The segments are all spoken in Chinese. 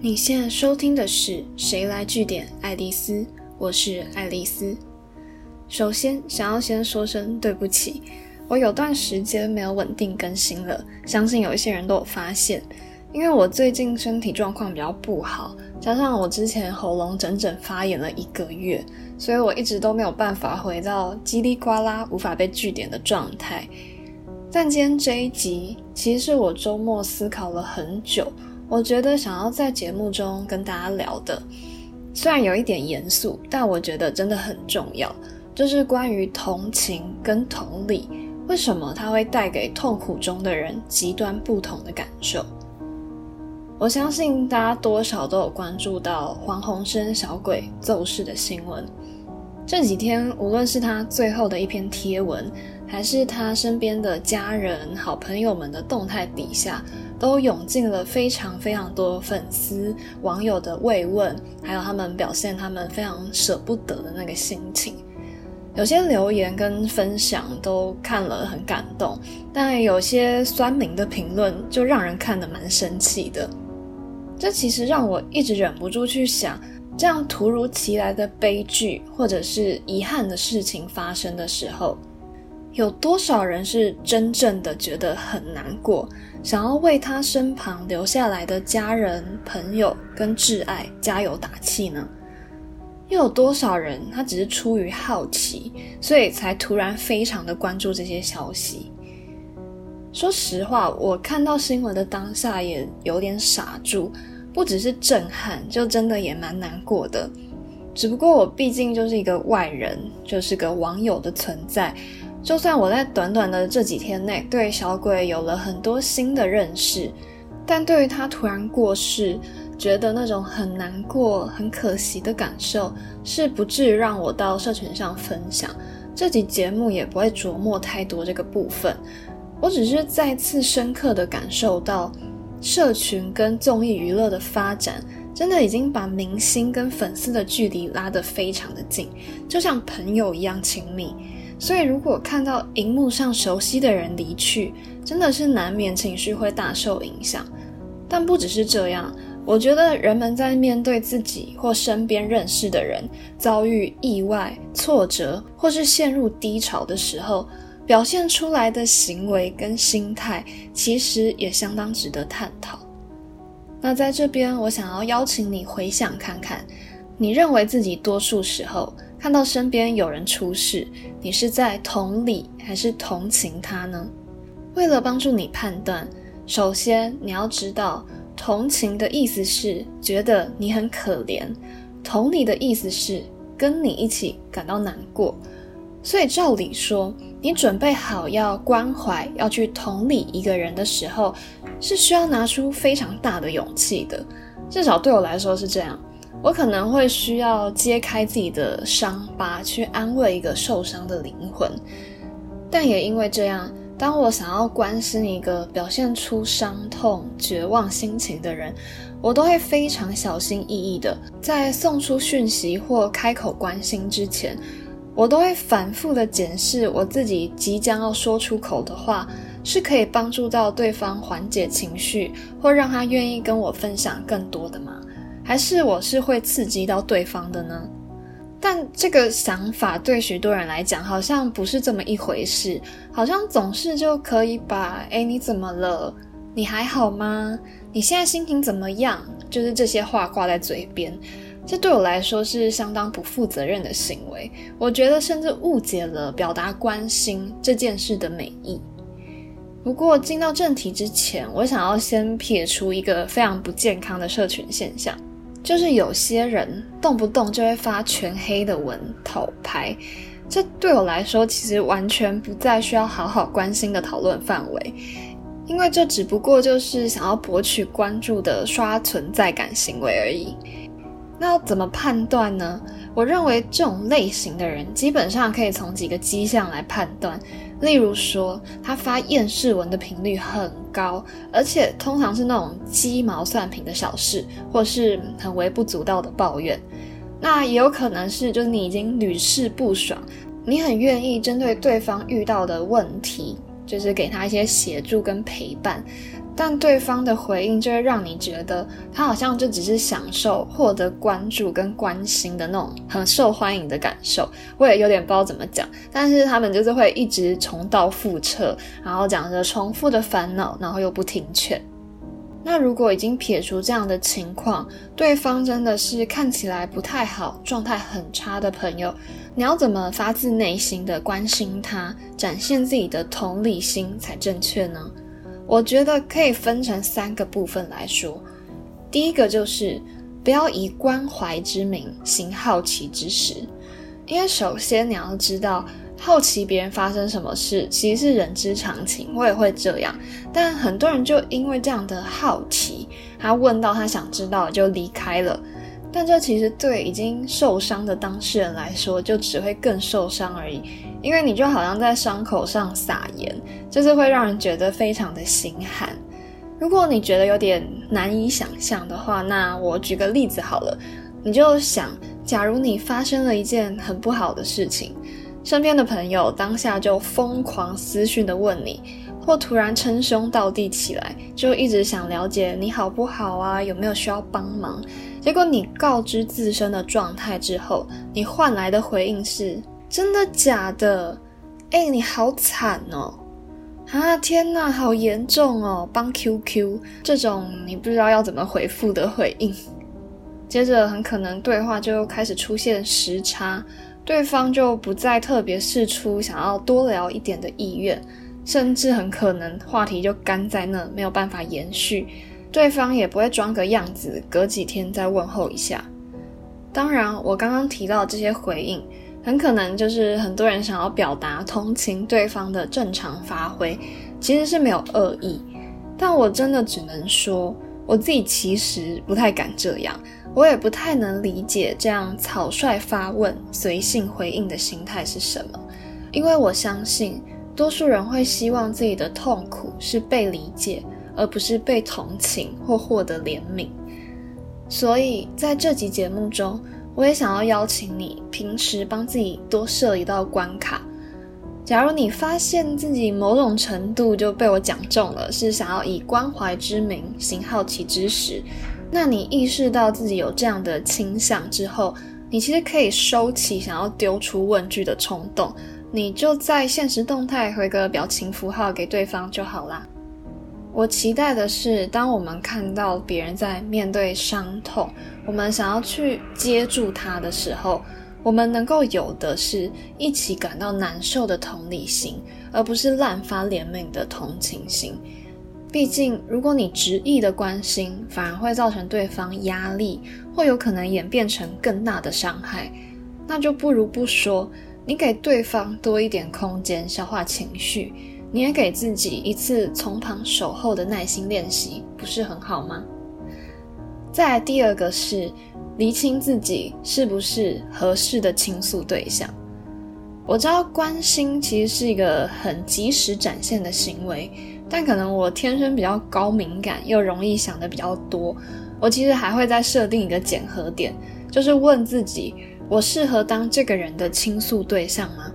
你现在收听的是《谁来据点爱丽丝》，我是爱丽丝。首先，想要先说声对不起，我有段时间没有稳定更新了，相信有一些人都有发现。因为我最近身体状况比较不好，加上我之前喉咙整整发炎了一个月，所以我一直都没有办法回到叽里呱啦无法被据点的状态。但今天这一集，其实是我周末思考了很久。我觉得想要在节目中跟大家聊的，虽然有一点严肃，但我觉得真的很重要，就是关于同情跟同理，为什么它会带给痛苦中的人极端不同的感受？我相信大家多少都有关注到黄鸿升小鬼奏事的新闻。这几天，无论是他最后的一篇贴文，还是他身边的家人、好朋友们的动态底下，都涌进了非常非常多粉丝、网友的慰问，还有他们表现他们非常舍不得的那个心情。有些留言跟分享都看了很感动，但有些酸民的评论就让人看得蛮生气的。这其实让我一直忍不住去想。这样突如其来的悲剧或者是遗憾的事情发生的时候，有多少人是真正的觉得很难过，想要为他身旁留下来的家人、朋友跟挚爱加油打气呢？又有多少人他只是出于好奇，所以才突然非常的关注这些消息？说实话，我看到新闻的当下也有点傻住。不只是震撼，就真的也蛮难过的。只不过我毕竟就是一个外人，就是个网友的存在。就算我在短短的这几天内对小鬼有了很多新的认识，但对于他突然过世，觉得那种很难过、很可惜的感受，是不至于让我到社群上分享。这集节目也不会琢磨太多这个部分。我只是再次深刻的感受到。社群跟综艺娱乐的发展，真的已经把明星跟粉丝的距离拉得非常的近，就像朋友一样亲密。所以，如果看到荧幕上熟悉的人离去，真的是难免情绪会大受影响。但不只是这样，我觉得人们在面对自己或身边认识的人遭遇意外、挫折，或是陷入低潮的时候，表现出来的行为跟心态，其实也相当值得探讨。那在这边，我想要邀请你回想看看，你认为自己多数时候看到身边有人出事，你是在同理还是同情他呢？为了帮助你判断，首先你要知道，同情的意思是觉得你很可怜，同理的意思是跟你一起感到难过。所以照理说，你准备好要关怀、要去同理一个人的时候，是需要拿出非常大的勇气的。至少对我来说是这样。我可能会需要揭开自己的伤疤，去安慰一个受伤的灵魂。但也因为这样，当我想要关心一个表现出伤痛、绝望心情的人，我都会非常小心翼翼的，在送出讯息或开口关心之前。我都会反复的检视我自己即将要说出口的话，是可以帮助到对方缓解情绪，或让他愿意跟我分享更多的吗？还是我是会刺激到对方的呢？但这个想法对许多人来讲，好像不是这么一回事，好像总是就可以把“哎，你怎么了？你还好吗？你现在心情怎么样？”就是这些话挂在嘴边。这对我来说是相当不负责任的行为，我觉得甚至误解了表达关心这件事的美意。不过进到正题之前，我想要先撇除一个非常不健康的社群现象，就是有些人动不动就会发全黑的文讨拍，这对我来说其实完全不再需要好好关心的讨论范围，因为这只不过就是想要博取关注的刷存在感行为而已。那要怎么判断呢？我认为这种类型的人基本上可以从几个迹象来判断，例如说他发厌世文的频率很高，而且通常是那种鸡毛蒜皮的小事，或是很微不足道的抱怨。那也有可能是，就是你已经屡试不爽，你很愿意针对对方遇到的问题，就是给他一些协助跟陪伴。但对方的回应就会让你觉得他好像就只是享受获得关注跟关心的那种很受欢迎的感受。我也有点不知道怎么讲，但是他们就是会一直重蹈覆辙，然后讲着重复的烦恼，然后又不听劝。那如果已经撇除这样的情况，对方真的是看起来不太好、状态很差的朋友，你要怎么发自内心的关心他，展现自己的同理心才正确呢？我觉得可以分成三个部分来说。第一个就是不要以关怀之名行好奇之实，因为首先你要知道。好奇别人发生什么事，其实是人之常情，我也会这样。但很多人就因为这样的好奇，他问到他想知道就离开了。但这其实对已经受伤的当事人来说，就只会更受伤而已。因为你就好像在伤口上撒盐，就是会让人觉得非常的心寒。如果你觉得有点难以想象的话，那我举个例子好了，你就想，假如你发生了一件很不好的事情。身边的朋友当下就疯狂私讯的问你，或突然称兄道弟起来，就一直想了解你好不好啊，有没有需要帮忙。结果你告知自身的状态之后，你换来的回应是真的假的？哎，你好惨哦！啊，天哪，好严重哦！帮 QQ 这种你不知道要怎么回复的回应，接着很可能对话就开始出现时差。对方就不再特别试出想要多聊一点的意愿，甚至很可能话题就干在那，没有办法延续。对方也不会装个样子，隔几天再问候一下。当然，我刚刚提到这些回应，很可能就是很多人想要表达同情对方的正常发挥，其实是没有恶意。但我真的只能说，我自己其实不太敢这样。我也不太能理解这样草率发问、随性回应的心态是什么，因为我相信多数人会希望自己的痛苦是被理解，而不是被同情或获得怜悯。所以在这集节目中，我也想要邀请你，平时帮自己多设一道关卡。假如你发现自己某种程度就被我讲中了，是想要以关怀之名行好奇之实。那你意识到自己有这样的倾向之后，你其实可以收起想要丢出问句的冲动，你就在现实动态回个表情符号给对方就好啦。我期待的是，当我们看到别人在面对伤痛，我们想要去接住他的时候，我们能够有的是一起感到难受的同理心，而不是滥发怜悯的同情心。毕竟，如果你执意的关心，反而会造成对方压力，或有可能演变成更大的伤害，那就不如不说。你给对方多一点空间消化情绪，你也给自己一次从旁守候的耐心练习，不是很好吗？再来第二个是厘清自己是不是合适的倾诉对象。我知道关心其实是一个很及时展现的行为。但可能我天生比较高敏感，又容易想的比较多。我其实还会再设定一个检核点，就是问自己：我适合当这个人的倾诉对象吗？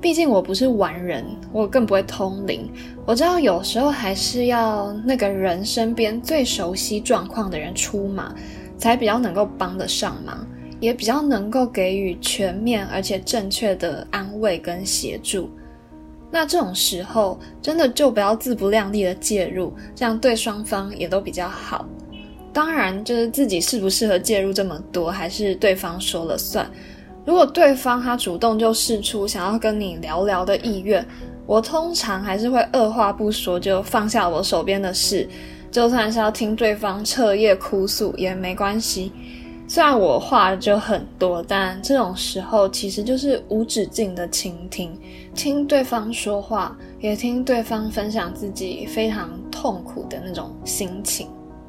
毕竟我不是完人，我更不会通灵。我知道有时候还是要那个人身边最熟悉状况的人出马，才比较能够帮得上忙，也比较能够给予全面而且正确的安慰跟协助。那这种时候，真的就不要自不量力的介入，这样对双方也都比较好。当然，就是自己适不适合介入这么多，还是对方说了算。如果对方他主动就示出想要跟你聊聊的意愿，我通常还是会二话不说就放下我手边的事，就算是要听对方彻夜哭诉也没关系。虽然我话就很多，但这种时候其实就是无止境的倾听，听对方说话，也听对方分享自己非常痛苦的那种心情。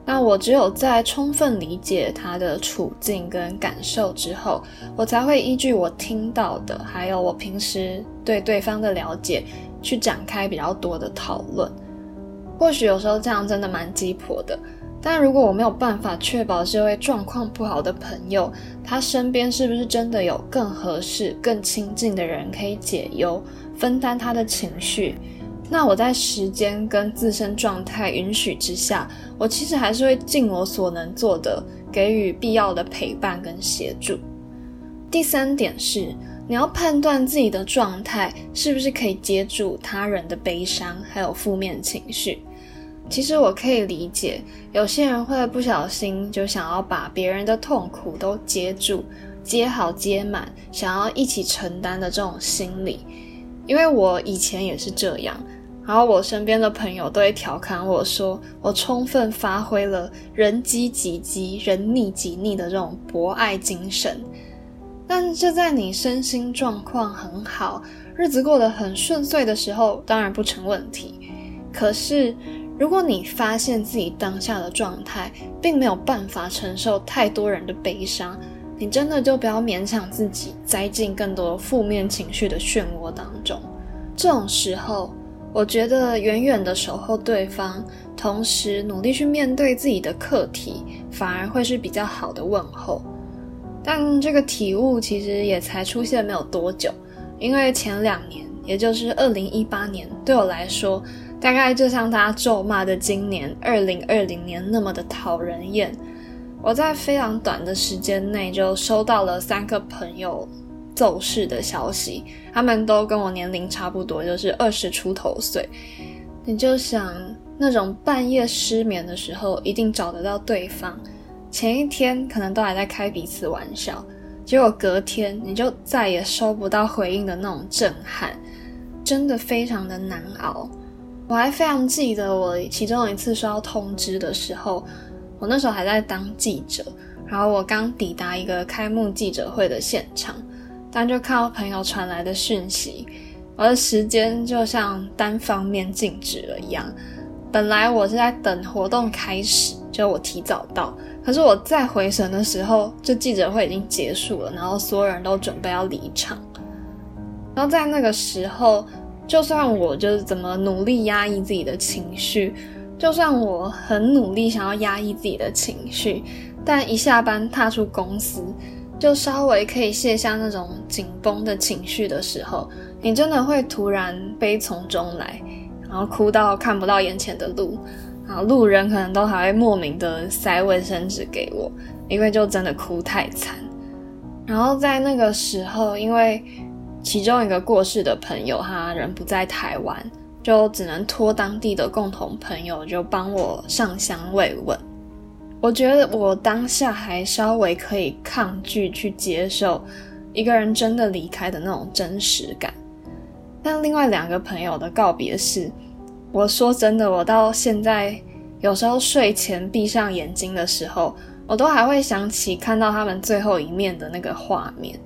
那我只有在充分理解他的处境跟感受之后，我才会依据我听到的，还有我平时对对方的了解，去展开比较多的讨论。或许有时候这样真的蛮鸡婆的。但如果我没有办法确保这位状况不好的朋友，他身边是不是真的有更合适、更亲近的人可以解忧、分担他的情绪，那我在时间跟自身状态允许之下，我其实还是会尽我所能做的，给予必要的陪伴跟协助。第三点是，你要判断自己的状态是不是可以接住他人的悲伤还有负面情绪。其实我可以理解，有些人会不小心就想要把别人的痛苦都接住、接好、接满，想要一起承担的这种心理。因为我以前也是这样。然后我身边的朋友都会调侃我说，我充分发挥了人饥己饥、人逆己逆的这种博爱精神。但这在你身心状况很好、日子过得很顺遂的时候，当然不成问题。可是，如果你发现自己当下的状态并没有办法承受太多人的悲伤，你真的就不要勉强自己栽进更多负面情绪的漩涡当中。这种时候。我觉得远远的守候对方，同时努力去面对自己的课题，反而会是比较好的问候。但这个体悟其实也才出现没有多久，因为前两年，也就是二零一八年，对我来说，大概就像大家咒骂的今年二零二零年那么的讨人厌。我在非常短的时间内就收到了三个朋友。走势的消息，他们都跟我年龄差不多，就是二十出头岁。你就想那种半夜失眠的时候，一定找得到对方。前一天可能都还在开彼此玩笑，结果隔天你就再也收不到回应的那种震撼，真的非常的难熬。我还非常记得我其中一次收到通知的时候，我那时候还在当记者，然后我刚抵达一个开幕记者会的现场。但就看到朋友传来的讯息，我的时间就像单方面静止了一样。本来我是在等活动开始，就我提早到，可是我再回神的时候，就记者会已经结束了，然后所有人都准备要离场。然后在那个时候，就算我就是怎么努力压抑自己的情绪，就算我很努力想要压抑自己的情绪，但一下班踏出公司。就稍微可以卸下那种紧绷的情绪的时候，你真的会突然悲从中来，然后哭到看不到眼前的路，然后路人可能都还会莫名的塞卫生纸给我，因为就真的哭太惨。然后在那个时候，因为其中一个过世的朋友他人不在台湾，就只能托当地的共同朋友就帮我上香慰问。我觉得我当下还稍微可以抗拒去接受一个人真的离开的那种真实感，但另外两个朋友的告别是，我说真的，我到现在有时候睡前闭上眼睛的时候，我都还会想起看到他们最后一面的那个画面，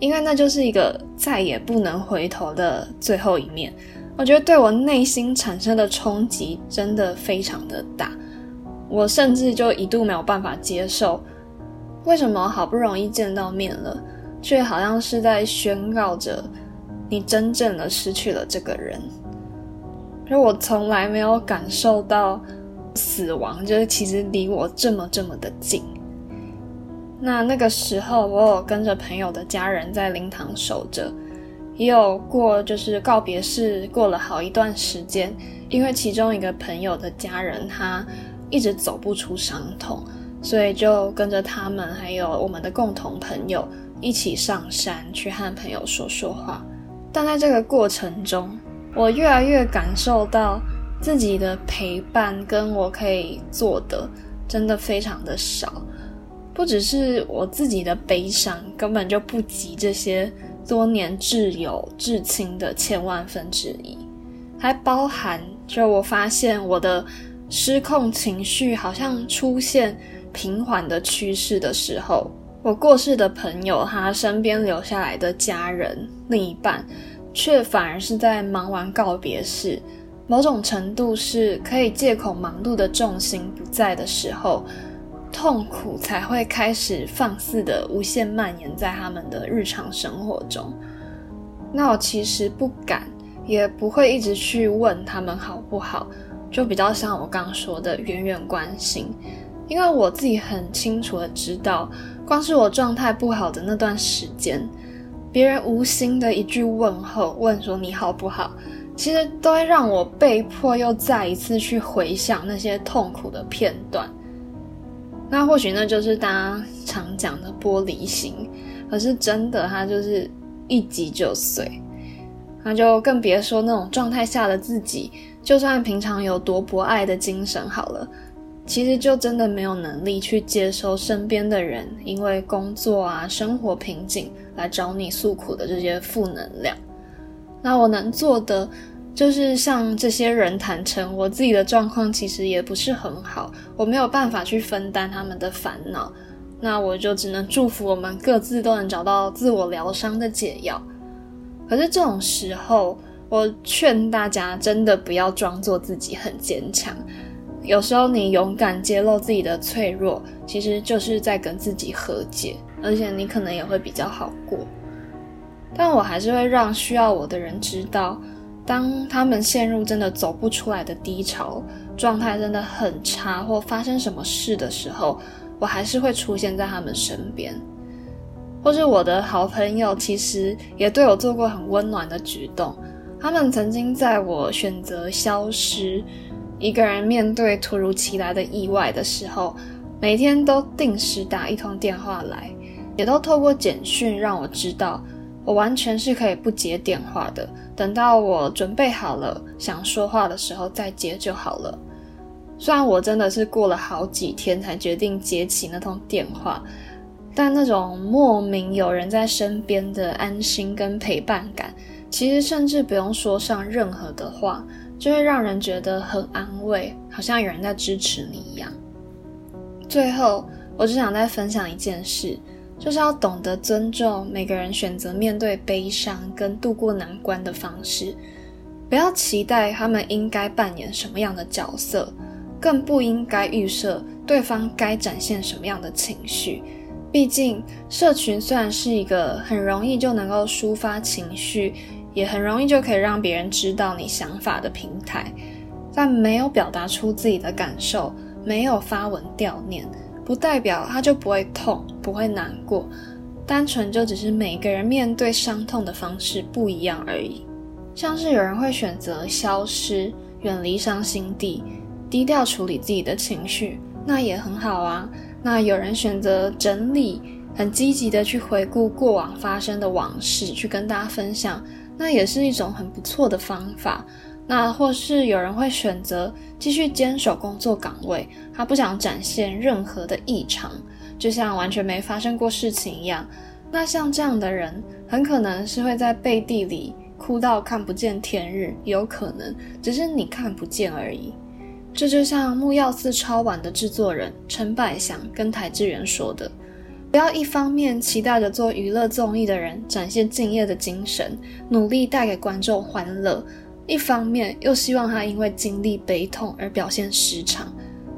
因为那就是一个再也不能回头的最后一面。我觉得对我内心产生的冲击真的非常的大。我甚至就一度没有办法接受，为什么好不容易见到面了，却好像是在宣告着你真正的失去了这个人。而我从来没有感受到死亡，就是其实离我这么这么的近。那那个时候，我有跟着朋友的家人在灵堂守着，也有过就是告别式，过了好一段时间，因为其中一个朋友的家人他。一直走不出伤痛，所以就跟着他们，还有我们的共同朋友一起上山去和朋友说说话。但在这个过程中，我越来越感受到自己的陪伴跟我可以做的真的非常的少。不只是我自己的悲伤，根本就不及这些多年挚友至亲的千万分之一，还包含就我发现我的。失控情绪好像出现平缓的趋势的时候，我过世的朋友他身边留下来的家人另一半，却反而是在忙完告别式，某种程度是可以借口忙碌的重心不在的时候，痛苦才会开始放肆的无限蔓延在他们的日常生活中。那我其实不敢，也不会一直去问他们好不好。就比较像我刚刚说的远远关心，因为我自己很清楚的知道，光是我状态不好的那段时间，别人无心的一句问候，问说你好不好，其实都会让我被迫又再一次去回想那些痛苦的片段。那或许那就是大家常讲的玻璃心，可是真的，它就是一击就碎。那就更别说那种状态下的自己，就算平常有多博爱的精神好了，其实就真的没有能力去接收身边的人因为工作啊、生活瓶颈来找你诉苦的这些负能量。那我能做的。就是向这些人坦诚，我自己的状况其实也不是很好，我没有办法去分担他们的烦恼，那我就只能祝福我们各自都能找到自我疗伤的解药。可是这种时候，我劝大家真的不要装作自己很坚强，有时候你勇敢揭露自己的脆弱，其实就是在跟自己和解，而且你可能也会比较好过。但我还是会让需要我的人知道。当他们陷入真的走不出来的低潮，状态真的很差，或发生什么事的时候，我还是会出现在他们身边。或是我的好朋友，其实也对我做过很温暖的举动。他们曾经在我选择消失，一个人面对突如其来的意外的时候，每天都定时打一通电话来，也都透过简讯让我知道。我完全是可以不接电话的，等到我准备好了想说话的时候再接就好了。虽然我真的是过了好几天才决定接起那通电话，但那种莫名有人在身边的安心跟陪伴感，其实甚至不用说上任何的话，就会让人觉得很安慰，好像有人在支持你一样。最后，我只想再分享一件事。就是要懂得尊重每个人选择面对悲伤跟度过难关的方式，不要期待他们应该扮演什么样的角色，更不应该预设对方该展现什么样的情绪。毕竟，社群虽然是一个很容易就能够抒发情绪，也很容易就可以让别人知道你想法的平台，但没有表达出自己的感受，没有发文悼念。不代表他就不会痛，不会难过，单纯就只是每个人面对伤痛的方式不一样而已。像是有人会选择消失，远离伤心地，低调处理自己的情绪，那也很好啊。那有人选择整理，很积极的去回顾过往发生的往事，去跟大家分享，那也是一种很不错的方法。那或是有人会选择继续坚守工作岗位，他不想展现任何的异常，就像完全没发生过事情一样。那像这样的人，很可能是会在背地里哭到看不见天日，有可能只是你看不见而已。这就像木曜四超玩的制作人陈百祥跟台志远说的：“不要一方面期待着做娱乐综艺的人展现敬业的精神，努力带给观众欢乐。”一方面又希望他因为经历悲痛而表现失常，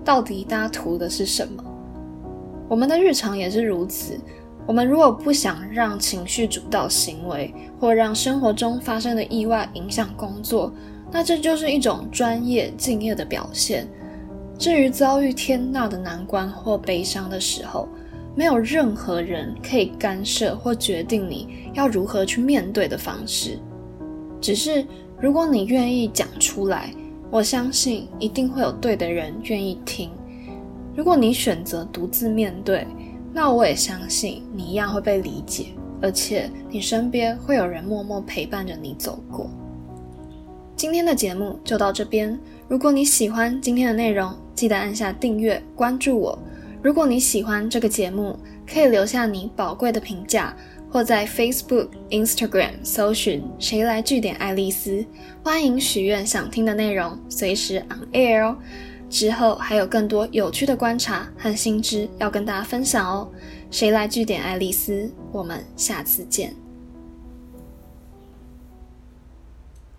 到底大家图的是什么？我们的日常也是如此。我们如果不想让情绪主导行为，或让生活中发生的意外影响工作，那这就是一种专业敬业的表现。至于遭遇天大的难关或悲伤的时候，没有任何人可以干涉或决定你要如何去面对的方式，只是。如果你愿意讲出来，我相信一定会有对的人愿意听。如果你选择独自面对，那我也相信你一样会被理解，而且你身边会有人默默陪伴着你走过。今天的节目就到这边。如果你喜欢今天的内容，记得按下订阅关注我。如果你喜欢这个节目，可以留下你宝贵的评价。或在 Facebook、Instagram 搜寻“谁来据点爱丽丝”，欢迎许愿想听的内容，随时 on air 哦。之后还有更多有趣的观察和新知要跟大家分享哦。谁来据点爱丽丝？我们下次见。